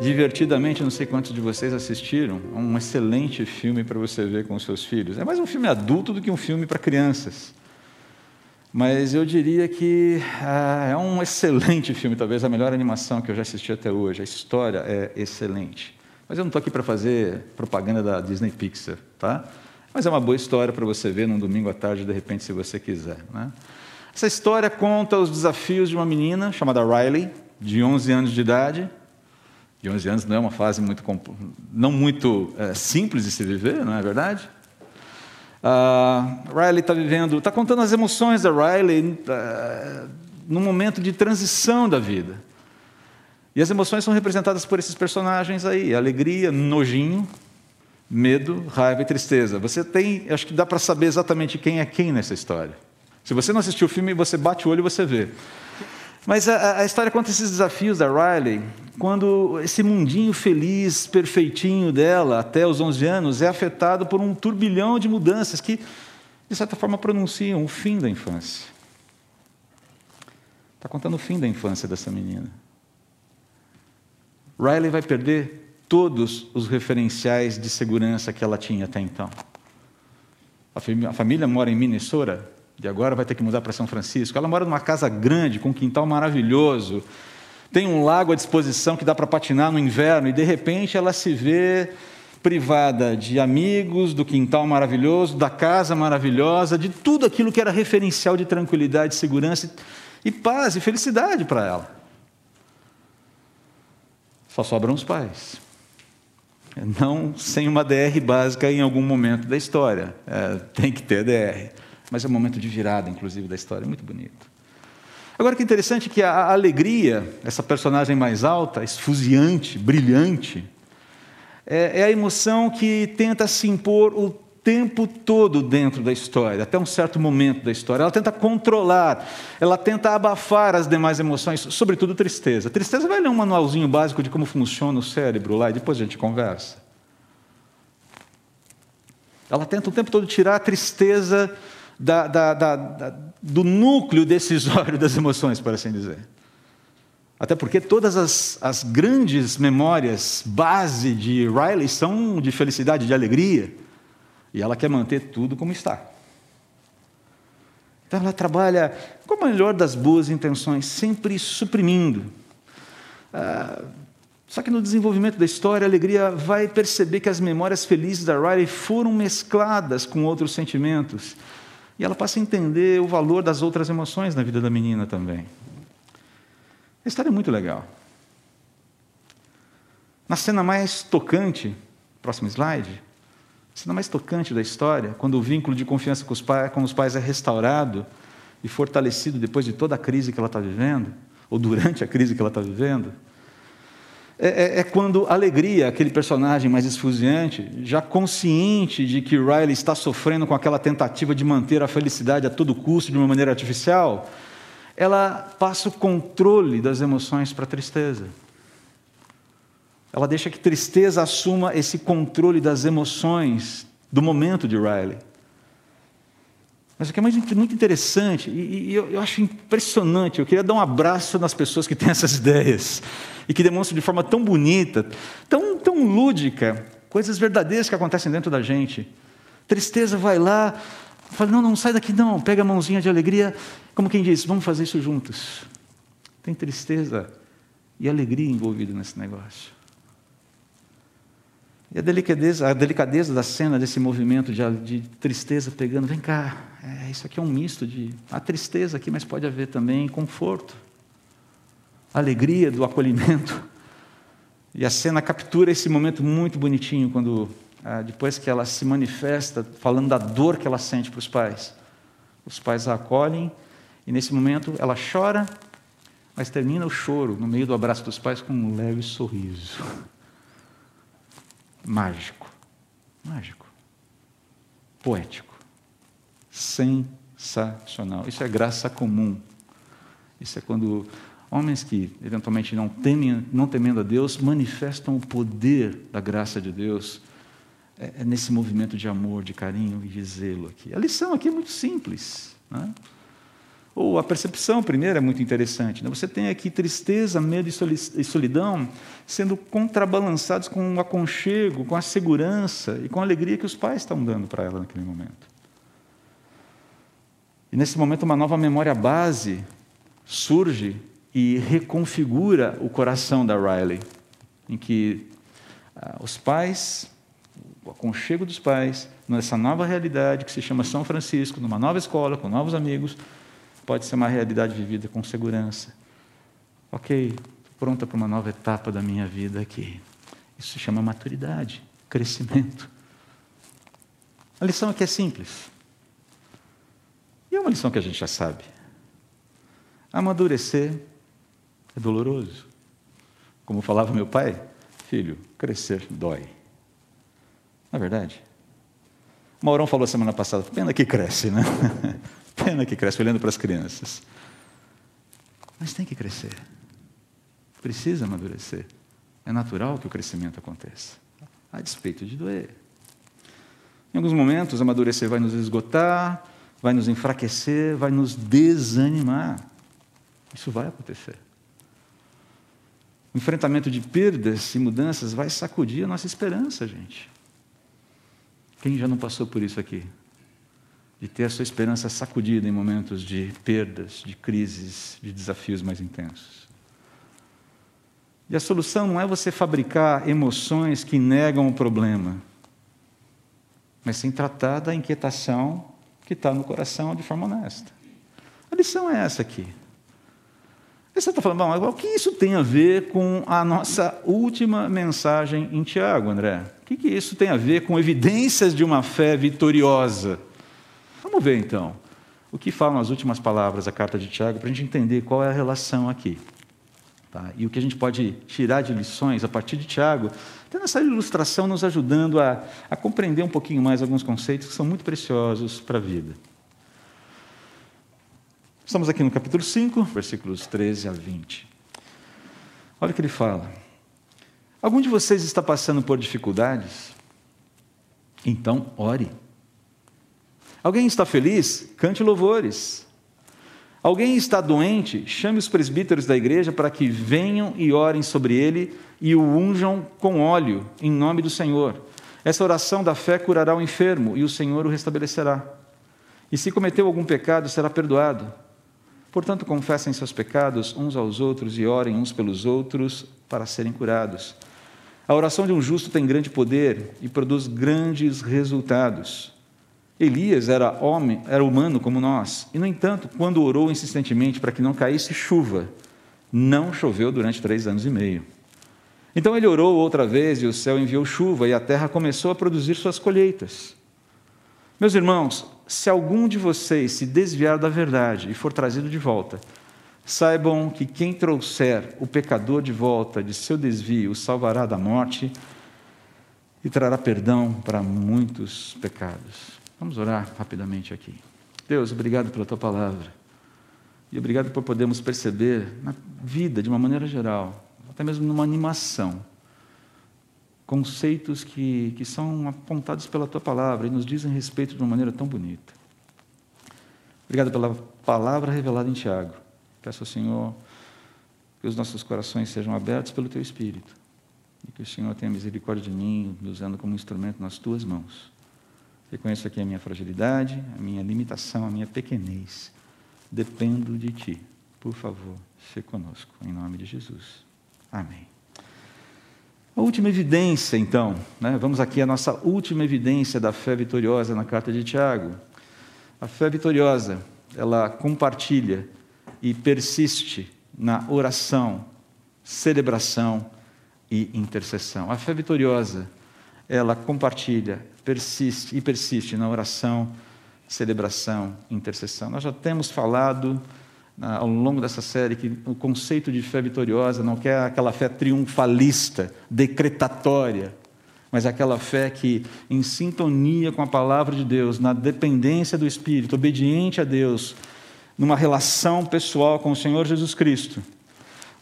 Divertidamente, não sei quantos de vocês assistiram, um excelente filme para você ver com os seus filhos. É mais um filme adulto do que um filme para crianças. Mas eu diria que ah, é um excelente filme, talvez a melhor animação que eu já assisti até hoje. A história é excelente. Mas eu não estou aqui para fazer propaganda da Disney Pixar, tá? Mas é uma boa história para você ver num domingo à tarde, de repente, se você quiser. Né? Essa história conta os desafios de uma menina chamada Riley, de 11 anos de idade. De 11 anos não é uma fase muito, não muito é, simples de se viver, não é verdade? Uh, Riley está vivendo, está contando as emoções da Riley uh, num momento de transição da vida. E as emoções são representadas por esses personagens aí: alegria, nojinho, medo, raiva e tristeza. Você tem, acho que dá para saber exatamente quem é quem nessa história. Se você não assistiu o filme, você bate o olho e você vê. Mas a, a, história conta esses desafios da Riley, quando esse mundinho feliz, perfeitinho dela, até os 11 anos, é afetado por um turbilhão de mudanças que, de certa forma, pronunciam o fim da infância. Está contando o fim da infância dessa menina. Riley vai perder todos os referenciais de segurança que ela tinha até então. A família mora em Minnesota, e agora vai ter que mudar para São Francisco. Ela mora numa casa grande, com um quintal maravilhoso, tem um lago à disposição que dá para patinar no inverno, e de repente ela se vê privada de amigos, do quintal maravilhoso, da casa maravilhosa, de tudo aquilo que era referencial de tranquilidade, segurança e paz e felicidade para ela. Só sobram os pais. Não sem uma DR básica em algum momento da história. É, tem que ter DR mas é um momento de virada, inclusive, da história, muito bonito. Agora, que interessante que a alegria, essa personagem mais alta, esfuziante, brilhante, é, é a emoção que tenta se impor o tempo todo dentro da história, até um certo momento da história. Ela tenta controlar, ela tenta abafar as demais emoções, sobretudo tristeza. Tristeza vai ler um manualzinho básico de como funciona o cérebro lá e depois a gente conversa. Ela tenta o tempo todo tirar a tristeza da, da, da, do núcleo decisório das emoções, por assim dizer. Até porque todas as, as grandes memórias base de Riley são de felicidade, de alegria. E ela quer manter tudo como está. Então ela trabalha com a melhor das boas intenções, sempre suprimindo. Ah, só que no desenvolvimento da história, a alegria vai perceber que as memórias felizes da Riley foram mescladas com outros sentimentos. E ela passa a entender o valor das outras emoções na vida da menina também. A história é muito legal. Na cena mais tocante, próximo slide, a cena mais tocante da história, quando o vínculo de confiança com os, pais, com os pais é restaurado e fortalecido depois de toda a crise que ela está vivendo, ou durante a crise que ela está vivendo, é, é, é, quando alegria, aquele personagem mais esfuziante, já consciente de que Riley está sofrendo com aquela tentativa de manter a felicidade a todo custo de uma maneira artificial, ela passa o controle das emoções para a tristeza. Ela deixa que tristeza assuma esse controle das emoções do momento de Riley. Mas o que é muito, interessante, e, e eu, eu, acho impressionante, eu queria dar um abraço nas pessoas que têm essas ideias, e que demonstram de forma tão bonita, tão, tão lúdica, coisas verdadeiras que acontecem dentro da gente. Tristeza vai lá, fala, não, não sai daqui não, pega a mãozinha de alegria, como quem diz, vamos fazer isso juntos. Tem tristeza e alegria envolvida nesse negócio. E a delicadeza, a delicadeza da cena, desse movimento de, de tristeza pegando, vem cá, é, isso aqui é um misto de. Há tristeza aqui, mas pode haver também conforto, alegria do acolhimento. E a cena captura esse momento muito bonitinho, quando ah, depois que ela se manifesta, falando da dor que ela sente para os pais. Os pais a acolhem, e nesse momento ela chora, mas termina o choro no meio do abraço dos pais com um leve sorriso mágico, mágico, poético, sensacional. Isso é graça comum. Isso é quando homens que eventualmente não temem, não temendo a Deus, manifestam o poder da graça de Deus é, é nesse movimento de amor, de carinho e de zelo aqui. A lição aqui é muito simples. Né? Ou a percepção primeira é muito interessante. Né? Você tem aqui tristeza, medo e solidão sendo contrabalançados com o aconchego, com a segurança e com a alegria que os pais estão dando para ela naquele momento. E nesse momento, uma nova memória base surge e reconfigura o coração da Riley, em que ah, os pais, o aconchego dos pais, nessa nova realidade que se chama São Francisco, numa nova escola, com novos amigos, pode ser uma realidade vivida com segurança. Ok, pronta para uma nova etapa da minha vida aqui. Isso se chama maturidade, crescimento. A lição aqui é simples. E é uma lição que a gente já sabe. Amadurecer é doloroso. Como falava meu pai, filho, crescer dói. Não é verdade? Maurão falou semana passada, pena que cresce, né? Pena que cresce olhando para as crianças. Mas tem que crescer. Precisa amadurecer. É natural que o crescimento aconteça, a despeito de doer. Em alguns momentos, amadurecer vai nos esgotar, vai nos enfraquecer, vai nos desanimar. Isso vai acontecer. O enfrentamento de perdas e mudanças vai sacudir a nossa esperança, gente. Quem já não passou por isso aqui? De ter a sua esperança sacudida em momentos de perdas, de crises, de desafios mais intensos. E a solução não é você fabricar emoções que negam o problema, mas sim tratar da inquietação que está no coração de forma honesta. A lição é essa aqui. Aí você está falando, bom, o que isso tem a ver com a nossa última mensagem em Tiago, André? O que, que isso tem a ver com evidências de uma fé vitoriosa? Vamos ver então o que falam as últimas palavras da carta de Tiago para a gente entender qual é a relação aqui. Tá? E o que a gente pode tirar de lições a partir de Tiago, tendo essa ilustração nos ajudando a, a compreender um pouquinho mais alguns conceitos que são muito preciosos para a vida. Estamos aqui no capítulo 5, versículos 13 a 20. Olha o que ele fala. Algum de vocês está passando por dificuldades? Então, ore. Alguém está feliz? Cante louvores. Alguém está doente? Chame os presbíteros da igreja para que venham e orem sobre ele e o unjam com óleo, em nome do Senhor. Essa oração da fé curará o enfermo e o Senhor o restabelecerá. E se cometeu algum pecado, será perdoado. Portanto, confessem seus pecados uns aos outros e orem uns pelos outros para serem curados. A oração de um justo tem grande poder e produz grandes resultados. Elias era homem, era humano como nós, e no entanto, quando orou insistentemente para que não caísse chuva, não choveu durante três anos e meio. Então ele orou outra vez e o céu enviou chuva e a terra começou a produzir suas colheitas. Meus irmãos, se algum de vocês se desviar da verdade e for trazido de volta, saibam que quem trouxer o pecador de volta de seu desvio o salvará da morte e trará perdão para muitos pecados. Vamos orar rapidamente aqui. Deus, obrigado pela tua palavra. E obrigado por podermos perceber na vida, de uma maneira geral, até mesmo numa animação, conceitos que, que são apontados pela tua palavra e nos dizem respeito de uma maneira tão bonita. Obrigado pela palavra revelada em Tiago. Peço ao Senhor que os nossos corações sejam abertos pelo teu Espírito e que o Senhor tenha misericórdia de mim, me usando como instrumento nas tuas mãos. Reconheço aqui a minha fragilidade, a minha limitação, a minha pequenez. Dependo de Ti. Por favor, se conosco, em nome de Jesus. Amém. A última evidência, então, né? vamos aqui à nossa última evidência da fé vitoriosa na carta de Tiago. A fé vitoriosa, ela compartilha e persiste na oração, celebração e intercessão. A fé vitoriosa, ela compartilha persiste e persiste na oração, celebração, intercessão. Nós já temos falado ao longo dessa série que o conceito de fé vitoriosa não quer aquela fé triunfalista, decretatória, mas aquela fé que, em sintonia com a palavra de Deus, na dependência do Espírito, obediente a Deus, numa relação pessoal com o Senhor Jesus Cristo,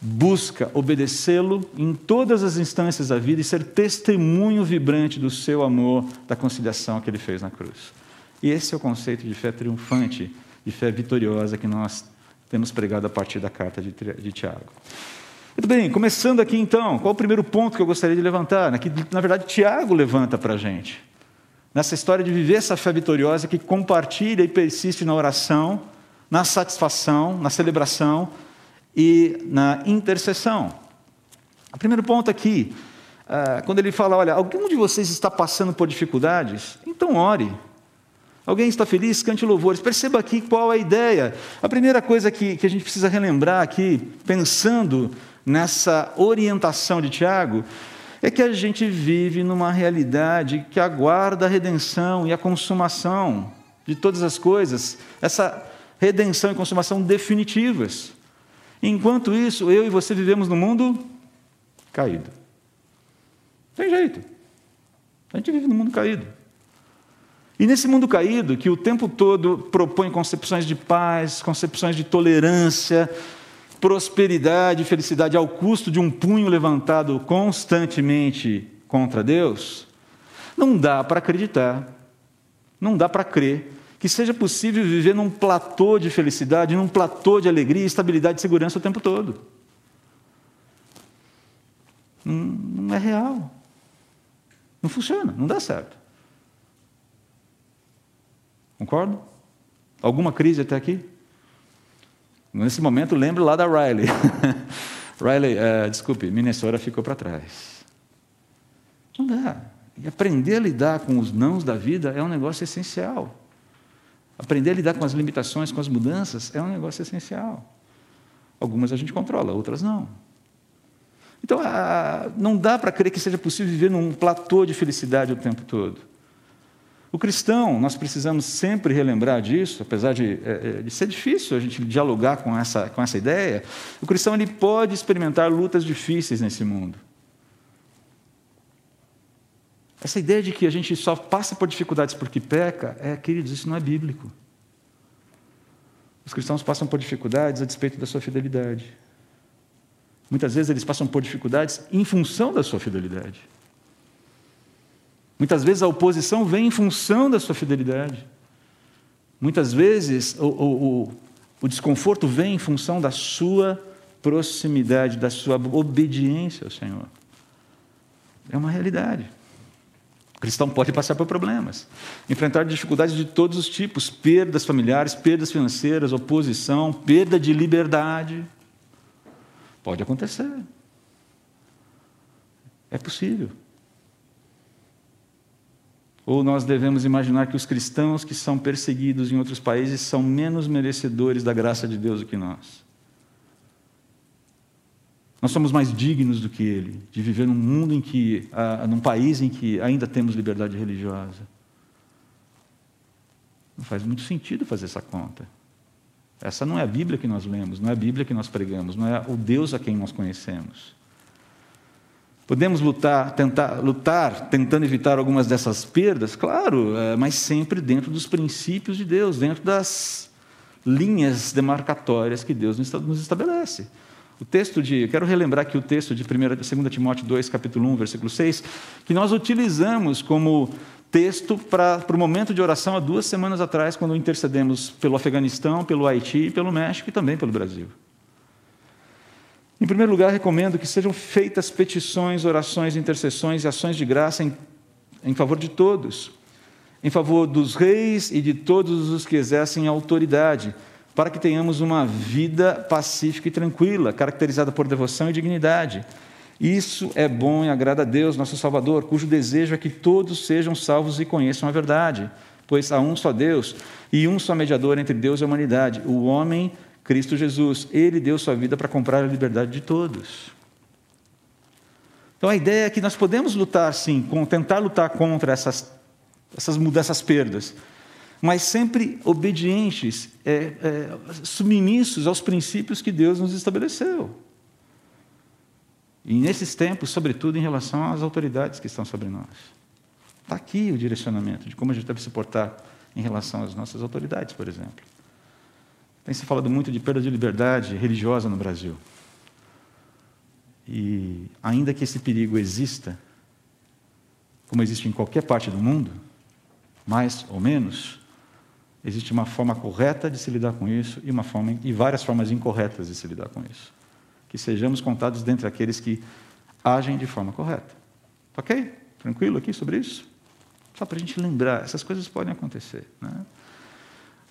busca obedecê-lo em todas as instâncias da vida e ser testemunho vibrante do seu amor, da conciliação que ele fez na cruz. E esse é o conceito de fé triunfante de fé vitoriosa que nós temos pregado a partir da carta de Tiago. Muito bem, começando aqui então, qual o primeiro ponto que eu gostaria de levantar? Que, na verdade, Tiago levanta para a gente. Nessa história de viver essa fé vitoriosa que compartilha e persiste na oração, na satisfação, na celebração e na intercessão. O primeiro ponto aqui, ah, quando ele fala: olha, algum de vocês está passando por dificuldades? Então ore. Alguém está feliz? Cante louvores. Perceba aqui qual é a ideia. A primeira coisa que, que a gente precisa relembrar aqui, pensando nessa orientação de Tiago, é que a gente vive numa realidade que aguarda a redenção e a consumação de todas as coisas, essa redenção e consumação definitivas. Enquanto isso, eu e você vivemos no mundo caído. Tem jeito. A gente vive no mundo caído. E nesse mundo caído, que o tempo todo propõe concepções de paz, concepções de tolerância, prosperidade felicidade ao custo de um punho levantado constantemente contra Deus, não dá para acreditar, não dá para crer que seja possível viver num platô de felicidade, num platô de alegria, estabilidade e segurança o tempo todo. Não, não é real. Não funciona, não dá certo. Concordo? Alguma crise até aqui? Nesse momento, lembro lá da Riley. Riley, uh, desculpe, Minnesota ficou para trás. Não dá. E aprender a lidar com os nãos da vida é um negócio essencial. Aprender a lidar com as limitações, com as mudanças, é um negócio essencial. Algumas a gente controla, outras não. Então, não dá para crer que seja possível viver num platô de felicidade o tempo todo. O cristão, nós precisamos sempre relembrar disso, apesar de, é, é, de, ser difícil a gente dialogar com essa, com essa ideia, o cristão ele pode experimentar lutas difíceis nesse mundo. Essa ideia de que a gente só passa por dificuldades porque peca, é, queridos, isso não é bíblico. Os cristãos passam por dificuldades a despeito da sua fidelidade. Muitas vezes eles passam por dificuldades em função da sua fidelidade. Muitas vezes a oposição vem em função da sua fidelidade. Muitas vezes o, o, o, o desconforto vem em função da sua proximidade, da sua obediência ao Senhor. É uma realidade cristão pode passar por problemas, enfrentar dificuldades de todos os tipos, perdas familiares, perdas financeiras, oposição, perda de liberdade. Pode acontecer. É possível. Ou nós devemos imaginar que os cristãos que são perseguidos em outros países são menos merecedores da graça de Deus do que nós. Nós somos mais dignos do que ele, de viver num mundo em que, num país em que ainda temos liberdade religiosa. Não faz muito sentido fazer essa conta. Essa não é a Bíblia que nós lemos, não é a Bíblia que nós pregamos, não é o Deus a quem nós conhecemos. Podemos lutar, tentar lutar, tentando evitar algumas dessas perdas, claro, é, mas sempre dentro dos princípios de Deus, dentro das linhas demarcatórias que Deus nos estabelece. O texto de, eu quero relembrar aqui o texto de 1, 2 Timóteo 2, capítulo 1, versículo 6, que nós utilizamos como texto para, para o momento de oração há duas semanas atrás, quando intercedemos pelo Afeganistão, pelo Haiti, pelo México e também pelo Brasil. Em primeiro lugar, recomendo que sejam feitas petições, orações, intercessões e ações de graça em, em favor de todos, em favor dos reis e de todos os que exercem autoridade, para que tenhamos uma vida pacífica e tranquila, caracterizada por devoção e dignidade. Isso é bom e agrada a Deus, nosso Salvador, cujo desejo é que todos sejam salvos e conheçam a verdade, pois há um só Deus e um só mediador entre Deus e a humanidade, o homem Cristo Jesus. Ele deu sua vida para comprar a liberdade de todos. Então a ideia é que nós podemos lutar, sim, tentar lutar contra essas, essas, essas perdas, mas sempre obedientes, é, é, submissos aos princípios que Deus nos estabeleceu. E nesses tempos, sobretudo em relação às autoridades que estão sobre nós. Está aqui o direcionamento de como a gente deve se portar em relação às nossas autoridades, por exemplo. Tem se falado muito de perda de liberdade religiosa no Brasil. E ainda que esse perigo exista, como existe em qualquer parte do mundo, mais ou menos, Existe uma forma correta de se lidar com isso e, uma forma, e várias formas incorretas de se lidar com isso. Que sejamos contados dentre aqueles que agem de forma correta. Ok? Tranquilo aqui sobre isso? Só para a gente lembrar, essas coisas podem acontecer. Né?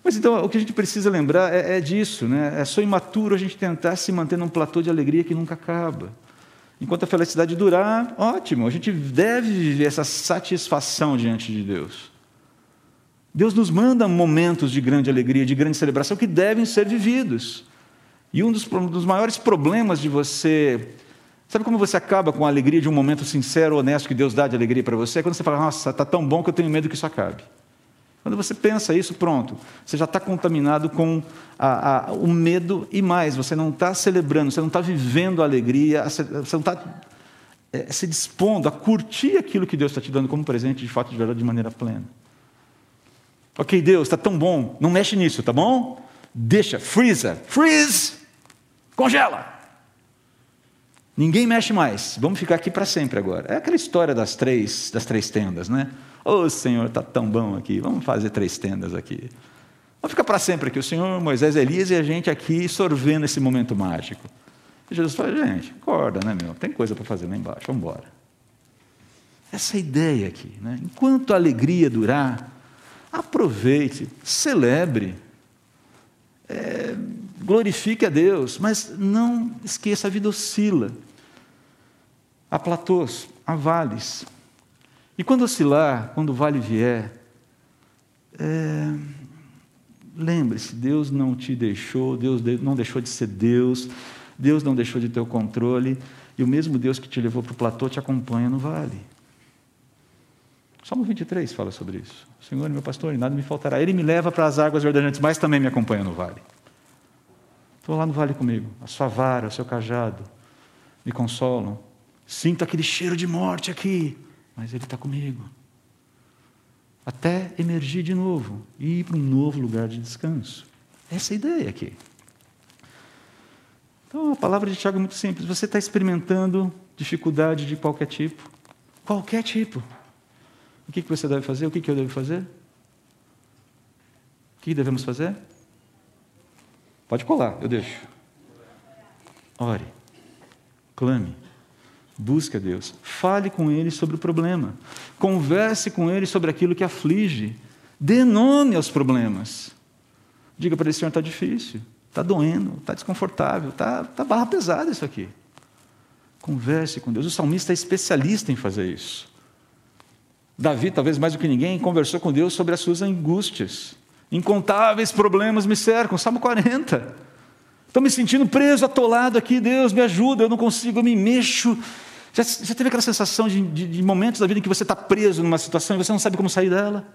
Mas então, o que a gente precisa lembrar é, é disso, né? É só imaturo a gente tentar se manter num platô de alegria que nunca acaba. Enquanto a felicidade durar, ótimo, a gente deve viver essa satisfação diante de Deus. Deus nos manda momentos de grande alegria, de grande celebração que devem ser vividos. E um dos, dos maiores problemas de você Sabe como você acaba com a alegria de um momento sincero, honesto que Deus dá de alegria para você? É quando você fala, nossa, está tão bom que eu tenho medo que isso acabe. Quando você pensa isso, pronto, você já está contaminado com a, a, o medo e mais, você não está celebrando, você não está vivendo a alegria, você não está é, se dispondo a curtir aquilo que Deus está te dando como presente, de fato, de verdade, de maneira plena. Ok, Deus, está tão bom, não mexe nisso, tá bom? Deixa, freezer, freeze, congela. Ninguém mexe mais. Vamos ficar aqui para sempre agora. É aquela história das três, das três tendas, né? Ô oh, Senhor, está tão bom aqui. Vamos fazer três tendas aqui. Vamos ficar para sempre aqui. O Senhor, Moisés, Elias e a gente aqui sorvendo esse momento mágico. E Jesus fala, gente, acorda, né, meu? Tem coisa para fazer lá embaixo. Vamos embora. Essa ideia aqui, né? Enquanto a alegria durar, aproveite, celebre. É, glorifique a Deus, mas não esqueça, a vida oscila. Há platôs, há vales. E quando oscilar, quando o vale vier, é, lembre-se, Deus não te deixou, Deus não deixou de ser Deus, Deus não deixou de ter o controle, e o mesmo Deus que te levou para o platô te acompanha no vale. Salmo 23 fala sobre isso. Senhor, meu pastor, e nada me faltará. Ele me leva para as águas verdejantes, mas também me acompanha no vale. Estou lá no vale comigo. A sua vara, o seu cajado me consolam. Sinto aquele cheiro de morte aqui, mas Ele está comigo. Até emergir de novo e ir para um novo lugar de descanso. Essa é a ideia aqui. Então, a palavra de Tiago é muito simples. Você está experimentando dificuldade de qualquer tipo? Qualquer tipo. O que você deve fazer? O que eu devo fazer? O que devemos fazer? Pode colar, eu deixo. Ore, clame, busque a Deus, fale com Ele sobre o problema, converse com Ele sobre aquilo que aflige, dê nome aos problemas. Diga para ele, Senhor, está difícil, está doendo, está desconfortável, está tá barra pesada isso aqui. Converse com Deus. O salmista é especialista em fazer isso. Davi, talvez mais do que ninguém, conversou com Deus sobre as suas angústias. Incontáveis problemas me cercam. Salmo 40. Estou me sentindo preso, atolado aqui. Deus, me ajuda, eu não consigo, eu me mexo. Já, já teve aquela sensação de, de, de, momentos da vida em que você está preso numa situação e você não sabe como sair dela?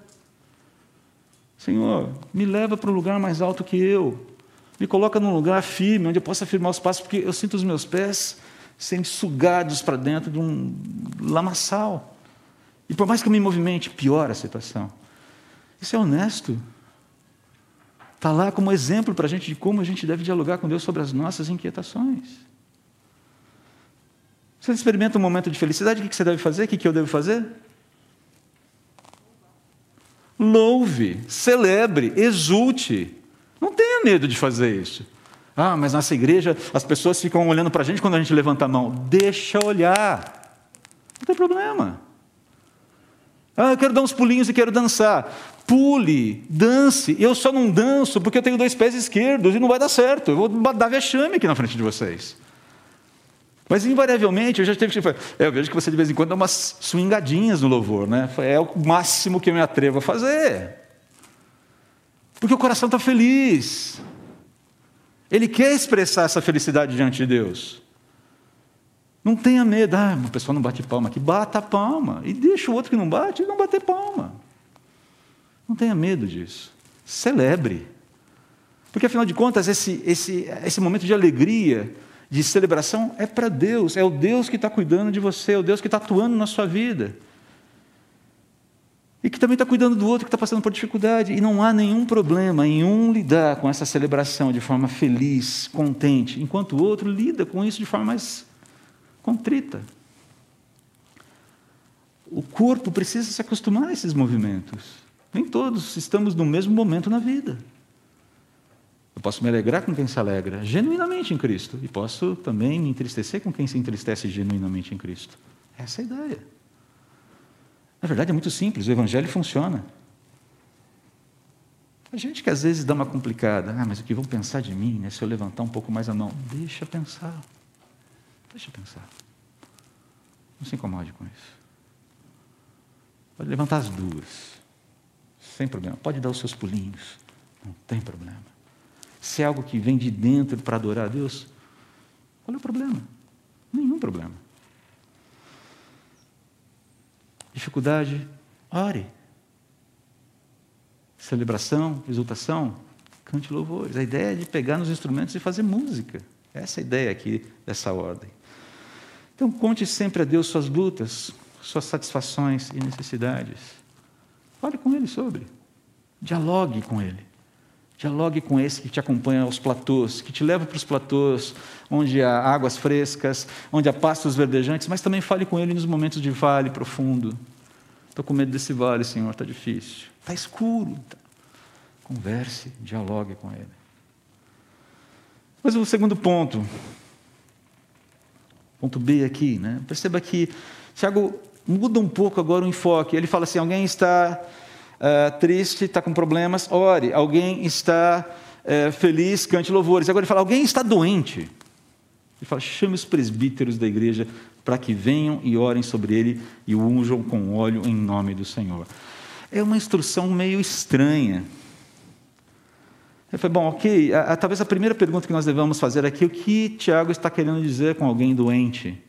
Senhor, me leva para um lugar mais alto que eu. Me coloca num lugar firme, onde eu possa afirmar os passos, porque eu sinto os meus pés sendo sugados para dentro de um lamaçal. E por mais que eu me movimente, piora a situação. Isso é honesto. Está lá como exemplo para a gente de como a gente deve dialogar com Deus sobre as nossas inquietações. Você experimenta um momento de felicidade, o que você deve fazer? O que eu devo fazer? Louve, celebre, exulte. Não tenha medo de fazer isso. Ah, mas nessa igreja as pessoas ficam olhando para a gente quando a gente levanta a mão. Deixa olhar. Não tem problema. Ah, eu quero dar uns pulinhos e quero dançar pule, dance. Eu só não danço porque eu tenho dois pés esquerdos e não vai dar certo. Eu vou dar vexame aqui na frente de vocês. Mas invariavelmente eu já tive que. Eu vejo que você de vez em quando dá umas swingadinhas no louvor, né? É o máximo que eu me atrevo a fazer. Porque o coração está feliz. Ele quer expressar essa felicidade diante de Deus. Não tenha medo, ah, o pessoal não bate palma aqui, bata a palma. E deixa o outro que não bate não bater palma. Não tenha medo disso. Celebre. Porque, afinal de contas, esse, esse, esse momento de alegria, de celebração, é para Deus. É o Deus que está cuidando de você, é o Deus que está atuando na sua vida. E que também está cuidando do outro que está passando por dificuldade. E não há nenhum problema em um lidar com essa celebração de forma feliz, contente, enquanto o outro lida com isso de forma mais contrita. O corpo precisa se acostumar a esses movimentos. Nem todos estamos no mesmo momento na vida. Eu posso me alegrar com quem se alegra genuinamente em Cristo e posso também me entristecer com quem se entristece genuinamente em Cristo. Essa é a ideia. Na verdade, é muito simples, o Evangelho funciona. A gente que às vezes dá uma complicada, ah, mas o que vão pensar de mim, né, se eu levantar um pouco mais a mão? Deixa pensar. Deixa pensar. Não se incomode com isso. Pode levantar as duas, sem problema. Pode dar os seus pulinhos, não tem problema. Se é algo que vem de dentro para adorar a Deus, qual é o problema? Nenhum problema. Dificuldade, ore. Celebração, exultação, cante louvores. A ideia é de pegar nos instrumentos e fazer música. Essa é a ideia aqui dessa ordem. Então, conte sempre a Deus suas lutas, suas satisfações e necessidades. Fale com Ele sobre. Dialogue com Ele. Dialogue com esse que te acompanha aos platôs, que te leva para os platôs, onde há águas frescas, onde há pastos verdejantes, mas também fale com Ele nos momentos de vale profundo. Estou com medo desse vale, Senhor, está difícil. Está escuro. Converse, dialogue com Ele. Mas o segundo ponto, ponto B aqui, né? perceba que Tiago muda um pouco agora o enfoque. Ele fala assim: alguém está uh, triste, está com problemas, ore. Alguém está uh, feliz, cante louvores. Agora ele fala: alguém está doente. Ele fala: chame os presbíteros da igreja para que venham e orem sobre ele e o unjam com óleo em nome do Senhor. É uma instrução meio estranha. Ele falou, bom, ok, a, a, talvez a primeira pergunta que nós devemos fazer aqui é o que Tiago está querendo dizer com alguém doente?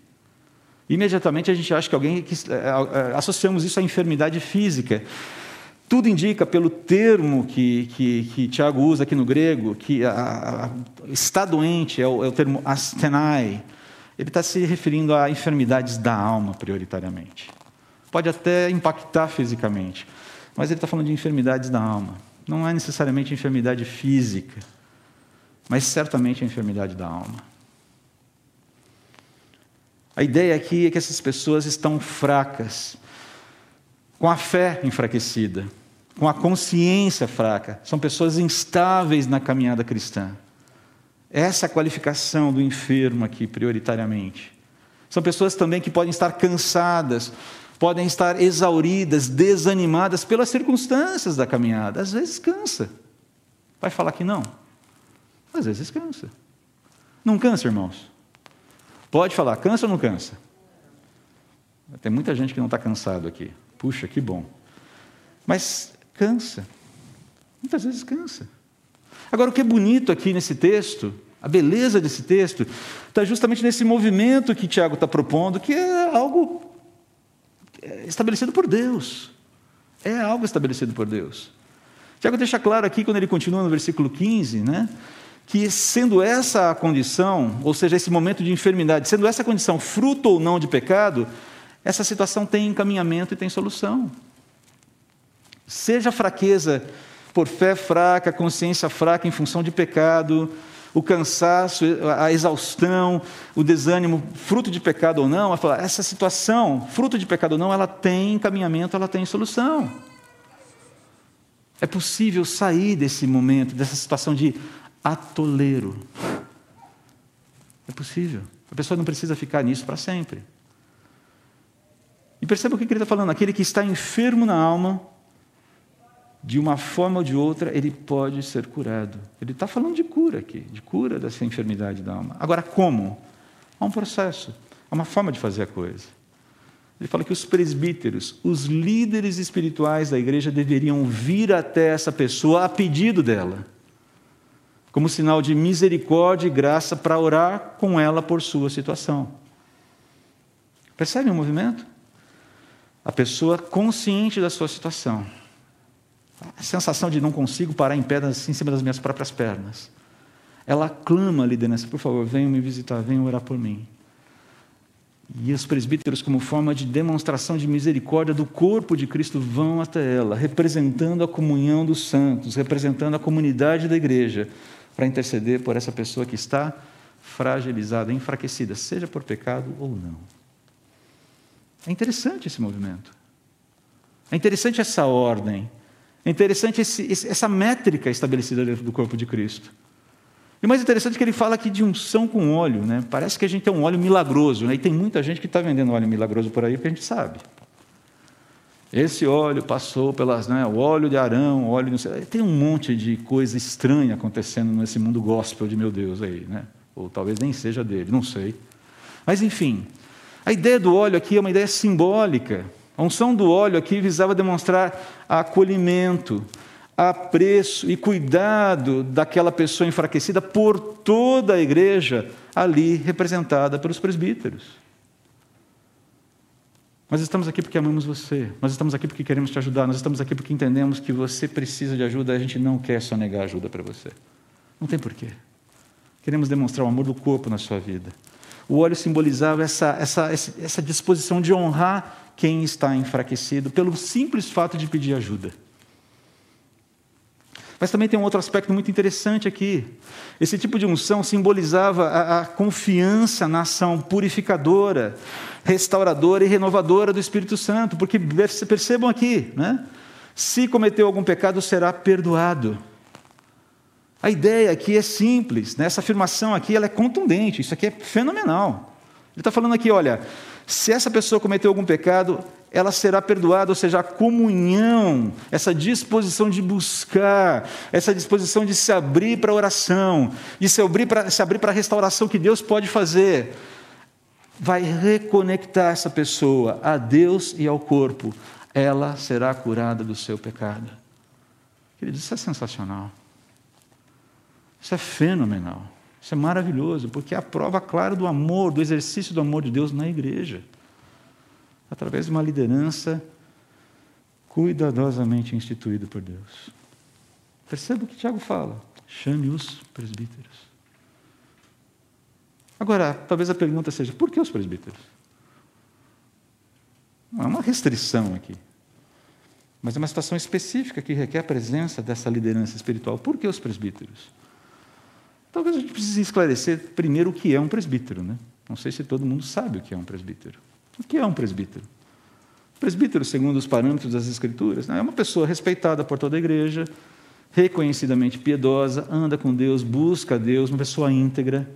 Imediatamente a gente acha que alguém que é, é, associamos isso à enfermidade física. Tudo indica, pelo termo que, que, que Tiago usa aqui no grego, que a, a, está doente, é o, é o termo astenai. Ele está se referindo a enfermidades da alma, prioritariamente. Pode até impactar fisicamente, mas ele está falando de enfermidades da alma. Não é necessariamente enfermidade física, mas certamente a enfermidade da alma. A ideia aqui é que essas pessoas estão fracas, com a fé enfraquecida, com a consciência fraca. São pessoas instáveis na caminhada cristã. Essa é a qualificação do enfermo aqui, prioritariamente. São pessoas também que podem estar cansadas, podem estar exauridas, desanimadas pelas circunstâncias da caminhada. Às vezes cansa. Vai falar que não? Às vezes cansa. Não cansa, irmãos? Pode falar, cansa ou não cansa? Tem muita gente que não está cansado aqui. Puxa, que bom. Mas cansa. Muitas vezes cansa. Agora, o que é bonito aqui nesse texto, a beleza desse texto, está justamente nesse movimento que Tiago está propondo, que é algo estabelecido por Deus. É algo estabelecido por Deus. Tiago deixa claro aqui, quando ele continua no versículo 15, né? que, sendo essa a condição, ou seja, esse momento de enfermidade, sendo essa condição fruto ou não de pecado, essa situação tem encaminhamento e tem solução. Seja fraqueza por fé fraca, consciência fraca em função de pecado, o cansaço, a exaustão, o desânimo, fruto de pecado ou não, essa situação, fruto de pecado ou não, ela tem encaminhamento, ela tem solução. É possível sair desse momento, dessa situação de atoleiro. É possível. A pessoa não precisa ficar nisso para sempre. E perceba o que ele está falando: aquele que está enfermo na alma, de uma forma ou de outra, ele pode ser curado. Ele está falando de cura aqui, de cura dessa enfermidade da alma. Agora, como? Há um processo, há uma forma de fazer a coisa. Ele fala que os presbíteros, os líderes espirituais da igreja, deveriam vir até essa pessoa a pedido dela como sinal de misericórdia e graça para orar com ela por sua situação. Percebe o movimento? A pessoa consciente da sua situação. A sensação de não consigo parar em pé assim, em cima das minhas próprias pernas. Ela clama a liderança, por favor, venham me visitar, venham orar por mim. E os presbíteros, como forma de demonstração de misericórdia do corpo de Cristo, vão até ela, representando a comunhão dos santos, representando a comunidade da igreja, para interceder por essa pessoa que está fragilizada, enfraquecida, seja por pecado ou não. É interessante esse movimento. É interessante essa ordem. É interessante esse, essa métrica estabelecida dentro do corpo de Cristo. E o mais interessante é que ele fala aqui de unção com óleo. Né? Parece que a gente tem um óleo milagroso. Né? E tem muita gente que está vendendo óleo milagroso por aí, porque a gente sabe. Esse óleo passou pelas. Né, o óleo de Arão, óleo. Não tem um monte de coisa estranha acontecendo nesse mundo gospel de meu Deus aí. Né? Ou talvez nem seja dele, não sei. Mas, enfim, a ideia do óleo aqui é uma ideia simbólica. A unção do óleo aqui visava demonstrar acolhimento, apreço e cuidado daquela pessoa enfraquecida por toda a igreja ali representada pelos presbíteros. Nós estamos aqui porque amamos você, nós estamos aqui porque queremos te ajudar, nós estamos aqui porque entendemos que você precisa de ajuda, a gente não quer só negar ajuda para você. Não tem porquê. Queremos demonstrar o amor do corpo na sua vida. O óleo simbolizava essa, essa, essa disposição de honrar quem está enfraquecido pelo simples fato de pedir ajuda. Mas também tem um outro aspecto muito interessante aqui. Esse tipo de unção simbolizava a, a, confiança na ação purificadora, restauradora e renovadora do Espírito Santo, porque percebam aqui, né? se cometeu algum pecado, será perdoado. A ideia aqui é simples, né? essa afirmação aqui ela é contundente, isso aqui é fenomenal. Ele está falando aqui, olha, se essa pessoa cometeu algum pecado, ela será perdoada, ou seja, a comunhão, essa disposição de buscar, essa disposição de se abrir para a oração, de se abrir para, se abrir para a restauração que Deus pode fazer, vai reconectar essa pessoa a Deus e ao corpo. Ela será curada do seu pecado. Isso é sensacional. Isso é fenomenal. Isso é maravilhoso, porque é a prova clara do amor, do exercício do amor de Deus na igreja através de uma liderança cuidadosamente instituída por Deus. Perceba o que Tiago fala: chame os presbíteros. Agora, talvez a pergunta seja: por que os presbíteros? Não é uma restrição aqui, mas é uma situação específica que requer a presença dessa liderança espiritual. Por que os presbíteros? Talvez a gente precise esclarecer primeiro o que é um presbítero. Né? Não sei se todo mundo sabe o que é um presbítero. O que é um presbítero? presbítero, segundo os parâmetros das Escrituras, né, é uma pessoa respeitada por toda a igreja, reconhecidamente piedosa, anda com Deus, busca Deus, uma pessoa íntegra,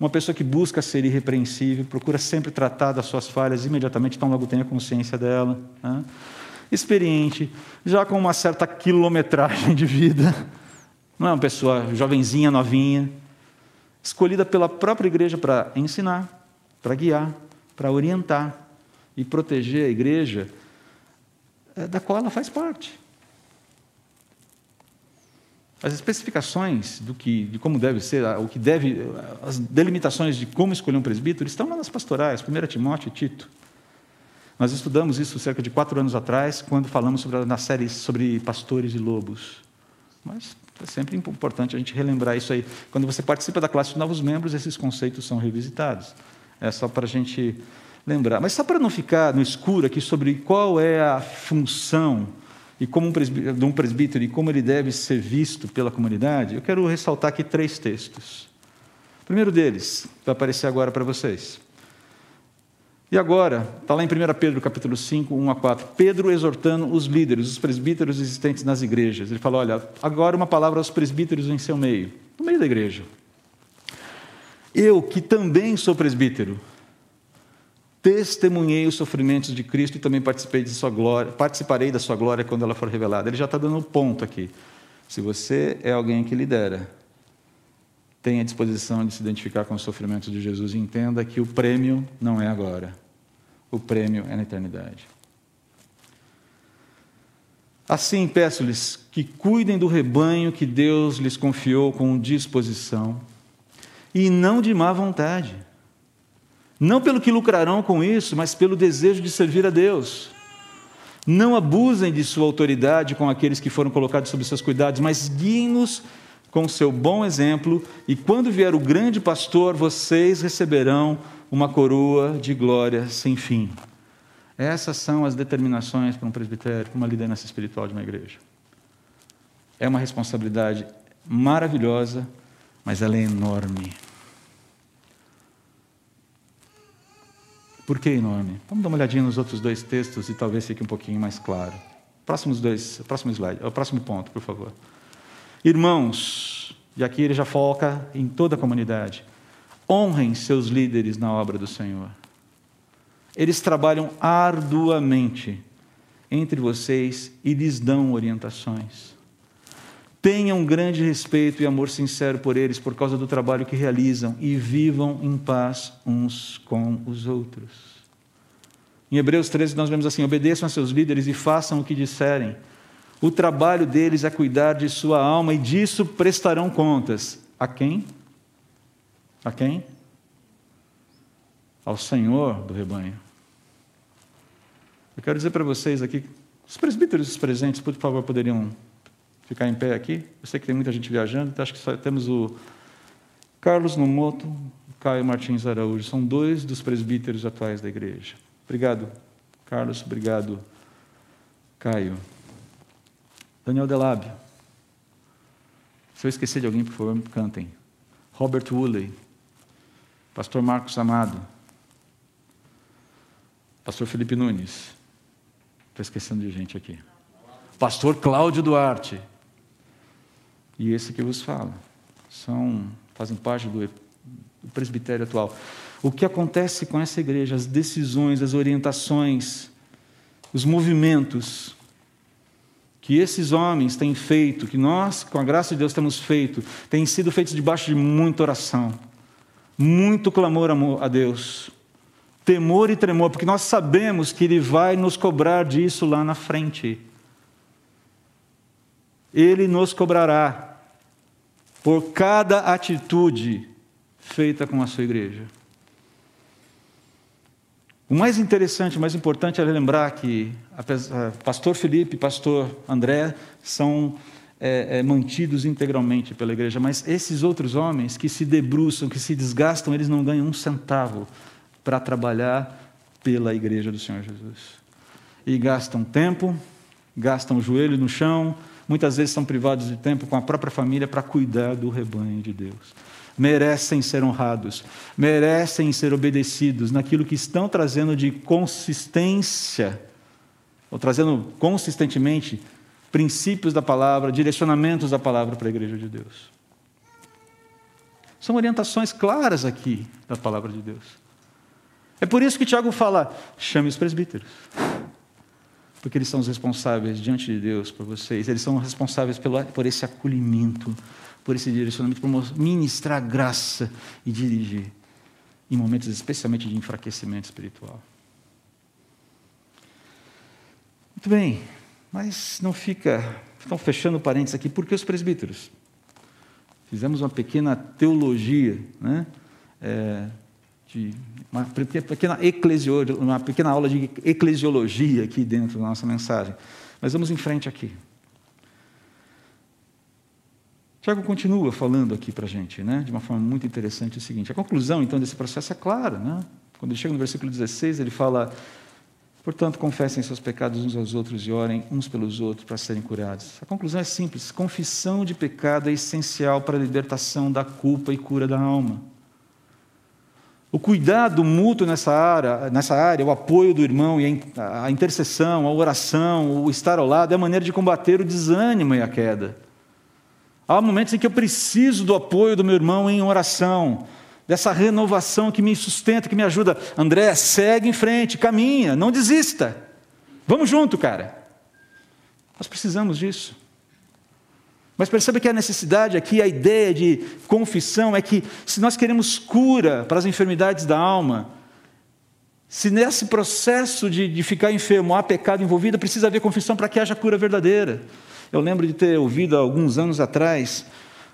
uma pessoa que busca ser irrepreensível, procura sempre tratar das suas falhas imediatamente, tão logo tenha consciência dela. Né? Experiente, já com uma certa quilometragem de vida, não é uma pessoa jovenzinha, novinha, escolhida pela própria igreja para ensinar, para guiar, para orientar e proteger a igreja eh, da qual ela faz parte. As especificações do que, de como deve ser, o que deve, as delimitações de como escolher um presbítero estão lá nas pastorais, 1 Timóteo e Tito. Nós estudamos isso cerca de quatro anos atrás, quando falamos sobre, na série sobre pastores e lobos. Mas é sempre importante a gente relembrar isso aí. Quando você participa da classe de novos membros, esses conceitos são revisitados. É só para a gente lembrar. Mas só para não ficar no escuro aqui sobre qual é a função e como um de um presbítero e como ele deve ser visto pela comunidade, eu quero ressaltar aqui três textos. O primeiro deles vai aparecer agora para vocês. E agora, está lá em 1 Pedro capítulo 5, 1 a 4, Pedro exortando os líderes, os presbíteros existentes nas igrejas. Ele fala: olha, agora uma palavra aos presbíteros em seu meio, no meio da igreja. Eu, que também sou presbítero, testemunhei os sofrimentos de Cristo e também participei de sua glória, participarei da sua glória quando ela for revelada. Ele já está dando um ponto aqui. Se você é alguém que lidera, tenha disposição de se identificar com os sofrimentos de Jesus e entenda que o prêmio não é agora. O prêmio é na eternidade. Assim, peço-lhes que cuidem do rebanho que Deus lhes confiou com disposição e não de má vontade não pelo que lucrarão com isso, mas pelo desejo de servir a Deus. Não abusem de sua autoridade com aqueles que foram colocados sob seus cuidados, mas guiem-nos com seu bom exemplo, e quando vier o grande pastor, vocês receberão uma coroa de glória sem fim. Essas são as determinações para um presbitério, para uma liderança espiritual de uma igreja. É uma responsabilidade maravilhosa, mas ela é enorme. Por que enorme? Vamos dar uma olhadinha nos outros dois textos e talvez fique um pouquinho mais claro. Próximos dois, próximo slide, o próximo ponto, por favor. Irmãos, e aqui ele já foca em toda a comunidade. Honrem seus líderes na obra do Senhor. Eles trabalham arduamente entre vocês e lhes dão orientações. Tenham grande respeito e amor sincero por eles por causa do trabalho que realizam e vivam em paz uns com os outros. Em Hebreus 13 nós vemos assim: obedeçam a seus líderes e façam o que disserem. O trabalho deles é cuidar de sua alma e disso prestarão contas. A quem? A quem? Ao Senhor do rebanho. Eu quero dizer para vocês aqui, os presbíteros presentes, por favor, poderiam ficar em pé aqui. Eu sei que tem muita gente viajando, então acho que só temos o Carlos Nomoto e Caio Martins Araújo. São dois dos presbíteros atuais da igreja. Obrigado, Carlos. Obrigado, Caio. Daniel Delabio. Se eu esquecer de alguém, por favor, cantem. Robert Woolley. Pastor Marcos Amado. Pastor Felipe Nunes. Estou esquecendo de gente aqui. Pastor Cláudio Duarte. E esse que vos fala. São, fazem parte do, do presbitério atual. O que acontece com essa igreja, as decisões, as orientações, os movimentos que esses homens têm feito, que nós, com a graça de Deus, temos feito, têm sido feitos debaixo de muita oração, muito clamor a Deus, temor e tremor, porque nós sabemos que Ele vai nos cobrar disso lá na frente. Ele nos cobrará por cada atitude feita com a sua igreja. O mais interessante, o mais importante é lembrar que pastor Felipe e pastor André são é, é, mantidos integralmente pela igreja, mas esses outros homens que se debruçam, que se desgastam, eles não ganham um centavo para trabalhar pela igreja do Senhor Jesus. E gastam tempo, gastam o joelho no chão, muitas vezes são privados de tempo com a própria família para cuidar do rebanho de Deus. Merecem ser honrados, merecem ser obedecidos naquilo que estão trazendo de consistência, ou trazendo consistentemente princípios da palavra, direcionamentos da palavra para a igreja de Deus. São orientações claras aqui da palavra de Deus. É por isso que Tiago fala: chame os presbíteros. Porque eles são os responsáveis diante de Deus por vocês, eles são responsáveis pelo, por esse acolhimento, por esse direcionamento, por ministrar graça e dirigir em momentos especialmente de enfraquecimento espiritual. Muito bem, mas não fica. Estão fechando parênteses aqui, por que os presbíteros? Fizemos uma pequena teologia, né? É, de uma pequena, uma pequena aula de eclesiologia aqui dentro da nossa mensagem. Mas vamos em frente aqui. Tiago continua falando aqui para a gente, né, de uma forma muito interessante, o seguinte: a conclusão, então, desse processo é clara. Né? Quando ele chega no versículo 16, ele fala: Portanto, confessem seus pecados uns aos outros e orem uns pelos outros para serem curados. A conclusão é simples: confissão de pecado é essencial para a libertação da culpa e cura da alma. O cuidado mútuo nessa área, nessa área, o apoio do irmão e a intercessão, a oração, o estar ao lado, é a maneira de combater o desânimo e a queda. Há momentos em que eu preciso do apoio do meu irmão em oração, dessa renovação que me sustenta, que me ajuda. André, segue em frente, caminha, não desista. Vamos junto, cara. Nós precisamos disso. Mas perceba que a necessidade aqui, a ideia de confissão, é que se nós queremos cura para as enfermidades da alma, se nesse processo de, de ficar enfermo há pecado envolvido, precisa haver confissão para que haja cura verdadeira. Eu lembro de ter ouvido alguns anos atrás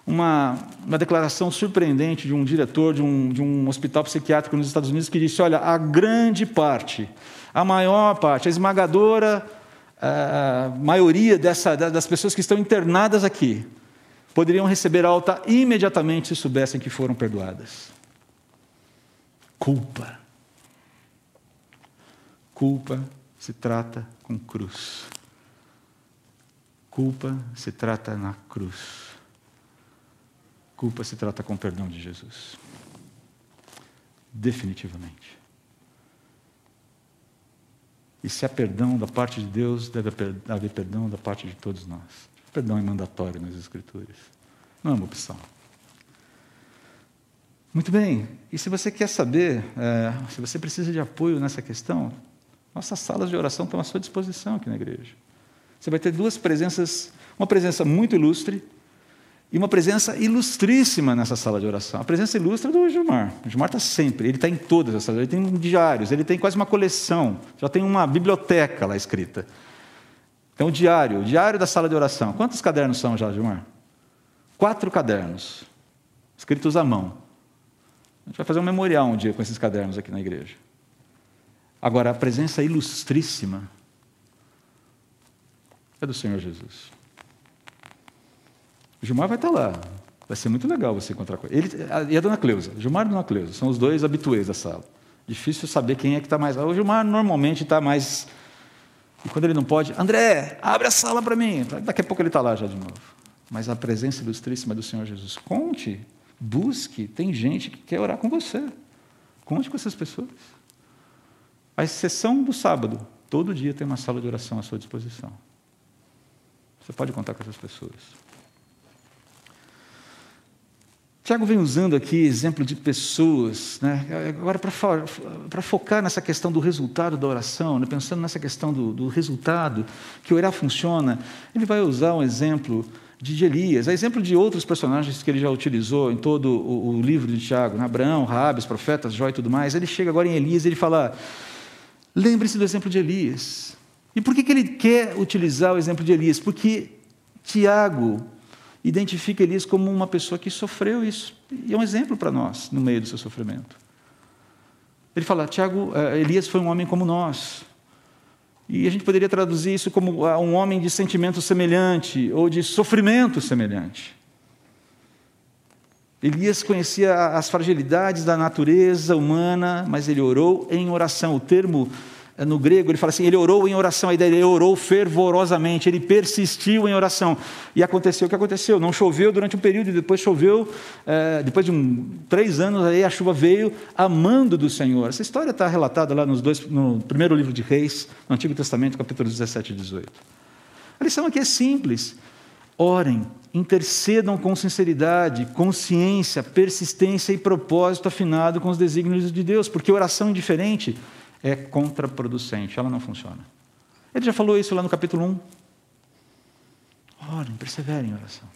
uma, uma declaração surpreendente de um diretor de um, de um hospital psiquiátrico nos Estados Unidos que disse: Olha, a grande parte, a maior parte, a esmagadora a maioria dessa, das pessoas que estão internadas aqui poderiam receber alta imediatamente se soubessem que foram perdoadas. Culpa. Culpa se trata com cruz. Culpa se trata na cruz. Culpa se trata com o perdão de Jesus. Definitivamente. E se há perdão da parte de Deus, deve haver perdão da parte de todos nós. Perdão é mandatório nas Escrituras, não é uma opção. Muito bem, e se você quer saber, é, se você precisa de apoio nessa questão, nossas salas de oração estão à sua disposição aqui na igreja. Você vai ter duas presenças, uma presença muito ilustre e uma presença ilustríssima nessa sala de oração. A presença ilustre é do Gilmar. O Gilmar está sempre, ele está em todas essas, ele tem diários, ele tem quase uma coleção, já tem uma biblioteca lá escrita. Então, o diário, o diário da sala de oração. Quantos cadernos são já, Gilmar? Quatro cadernos, escritos à mão. A gente vai fazer um memorial um dia com esses cadernos aqui na igreja. Agora, a presença ilustríssima é do Senhor Jesus. O Gilmar vai estar lá. Vai ser muito legal você encontrar com ele. ele e a dona Cleusa. Gilmar e a dona Cleusa. São os dois habituês da sala. Difícil saber quem é que está mais. O Gilmar normalmente está mais. E quando ele não pode, André, abre a sala para mim. Daqui a pouco ele está lá já de novo. Mas a presença ilustríssima do Senhor Jesus. Conte, busque. Tem gente que quer orar com você. Conte com essas pessoas. A exceção do sábado. Todo dia tem uma sala de oração à sua disposição. Você pode contar com essas pessoas. Tiago vem usando aqui exemplo de pessoas, né? agora para focar nessa questão do resultado da oração, né? pensando nessa questão do, do, resultado, que orar funciona, ele vai usar um exemplo de Elias, exemplo de outros personagens que ele já utilizou em todo o, o livro de Tiago, né? Abraão, Rabes, profetas, Jó e tudo mais. Ele chega agora em Elias e ele fala: lembre-se do exemplo de Elias. E por que, que ele quer utilizar o exemplo de Elias? Porque Tiago identifica Elias como uma pessoa que sofreu isso. E é um exemplo para nós no meio do seu sofrimento. Ele fala: Tiago, eh, Elias foi um homem como nós. E a gente poderia traduzir isso como ah, um homem de sentimento semelhante ou de sofrimento semelhante. Elias conhecia as fragilidades da natureza humana, mas ele orou em oração. O termo no grego, ele fala assim: ele orou em oração, a ideia ele orou fervorosamente, ele persistiu em oração. E aconteceu o que aconteceu: não choveu durante um período, depois choveu, é, depois de um, três anos, aí a chuva veio amando do Senhor. Essa história está relatada lá nos dois, no primeiro livro de Reis, no Antigo Testamento, capítulos 17 e 18. A lição aqui é simples: orem, intercedam com sinceridade, consciência, persistência e propósito afinado com os desígnios de Deus, porque oração indiferente é contraproducente, ela não funciona. Ele já falou isso lá no capítulo 1. Orem, perseverem em oração.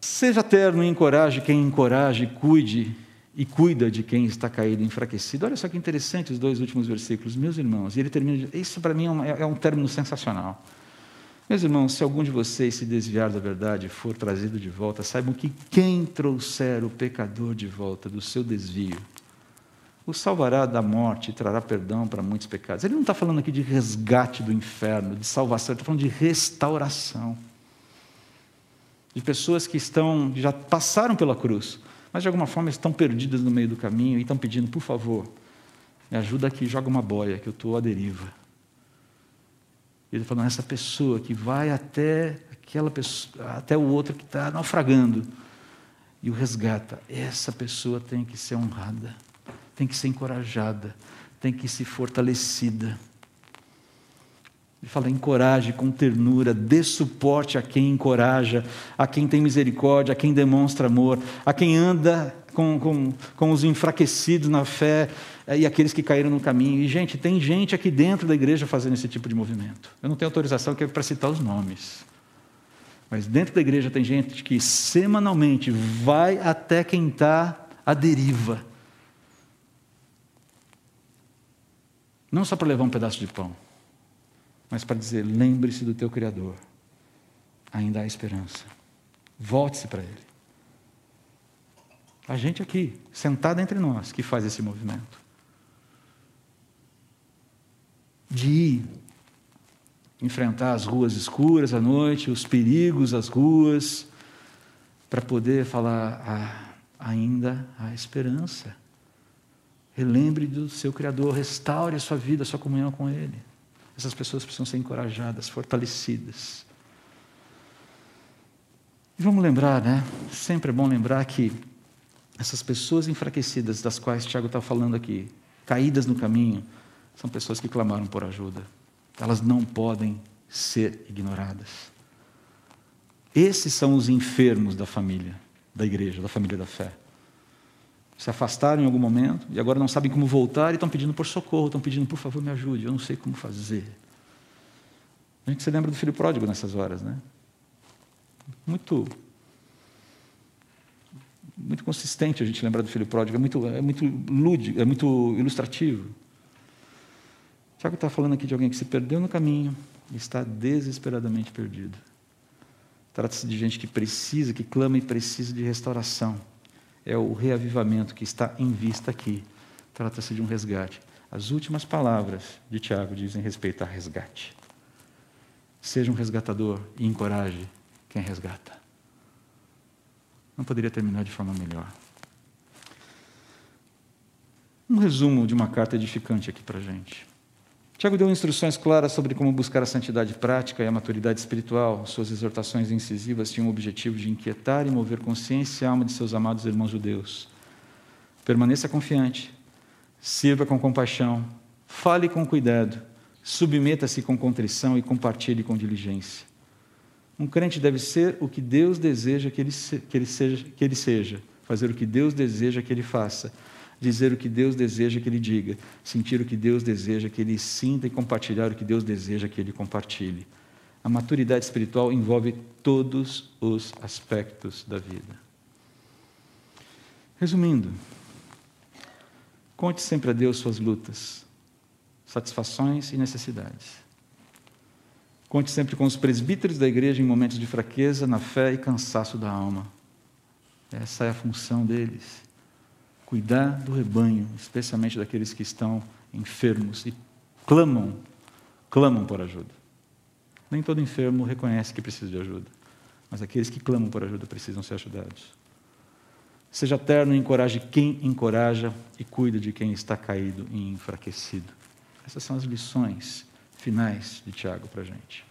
Seja terno e encoraje quem encoraje, cuide e cuida de quem está caído e enfraquecido. Olha só que interessante os dois últimos versículos, meus irmãos. E ele termina, isso para mim é um, é um término sensacional. Meus irmãos, se algum de vocês se desviar da verdade e for trazido de volta, saibam que quem trouxer o pecador de volta do seu desvio, o salvará da morte e trará perdão para muitos pecados. Ele não está falando aqui de resgate do inferno, de salvação, ele está falando de restauração. De pessoas que estão, já passaram pela cruz, mas de alguma forma estão perdidas no meio do caminho e estão pedindo, por favor, me ajuda aqui, joga uma boia, que eu estou à deriva. Ele falando, essa pessoa que vai até aquela pessoa, até o outro que está naufragando, e o resgata, essa pessoa tem que ser honrada tem que ser encorajada, tem que ser fortalecida. Ele fala: encoraje com ternura, dê suporte a quem encoraja, a quem tem misericórdia, a quem demonstra amor, a quem anda com, com, com os enfraquecidos na fé eh, e aqueles que caíram no caminho. E, gente, tem gente aqui dentro da igreja fazendo esse tipo de movimento. Eu não tenho autorização aqui para citar os nomes. Mas dentro da igreja tem gente que semanalmente vai até quem está à deriva Não só para levar um pedaço de pão, mas para dizer: lembre-se do teu Criador, ainda há esperança. Volte-se para Ele. A gente aqui, sentado entre nós, que faz esse movimento. De ir enfrentar as ruas escuras à noite, os perigos, as ruas, para poder falar: ah, ainda há esperança. Relembre do seu Criador, restaure a sua vida, a sua comunhão com Ele. Essas pessoas precisam ser encorajadas, fortalecidas. E vamos lembrar, né? Sempre é bom lembrar que essas pessoas enfraquecidas das quais Tiago está falando aqui, caídas no caminho, são pessoas que clamaram por ajuda. Elas não podem ser ignoradas. Esses são os enfermos da família, da igreja, da família da fé. Se afastaram em algum momento e agora não sabem como voltar e estão pedindo por socorro, estão pedindo, por favor, me ajude, eu não sei como fazer. A gente se lembra do filho pródigo nessas horas, né? Muito muito consistente a gente lembrar do filho pródigo, é muito, é muito lúdico, é muito ilustrativo. Tiago está falando aqui de alguém que se perdeu no caminho e está desesperadamente perdido. Trata-se de gente que precisa, que clama e precisa de restauração. É o reavivamento que está em vista aqui. Trata-se de um resgate. As últimas palavras de Tiago dizem respeito a resgate. Seja um resgatador e encoraje quem resgata. Não poderia terminar de forma melhor. Um resumo de uma carta edificante aqui para a gente. Tiago deu instruções claras sobre como buscar a santidade prática e a maturidade espiritual. Suas exortações incisivas tinham o objetivo de inquietar e mover consciência e alma de seus amados irmãos judeus. Permaneça confiante, sirva com compaixão, fale com cuidado, submeta-se com contrição e compartilhe com diligência. Um crente deve ser o que Deus deseja que ele, que ele, seja, que ele seja, fazer o que Deus deseja que ele faça, dizer o que Deus deseja que ele diga, sentir o que Deus deseja que ele sinta e compartilhar o que Deus deseja que ele compartilhe. A maturidade espiritual envolve todos os aspectos da vida. Resumindo, conte sempre a Deus suas lutas, satisfações e necessidades. Conte sempre com os presbíteros da igreja em momentos de fraqueza, na fé e cansaço da alma. Essa é a função deles. Cuidar do rebanho, especialmente daqueles que estão enfermos e clamam, clamam por ajuda. Nem todo enfermo reconhece que precisa de ajuda, mas aqueles que clamam por ajuda precisam ser ajudados. Seja terno e encoraje quem encoraja e cuida de quem está caído e enfraquecido. Essas são as lições finais de Tiago para a gente.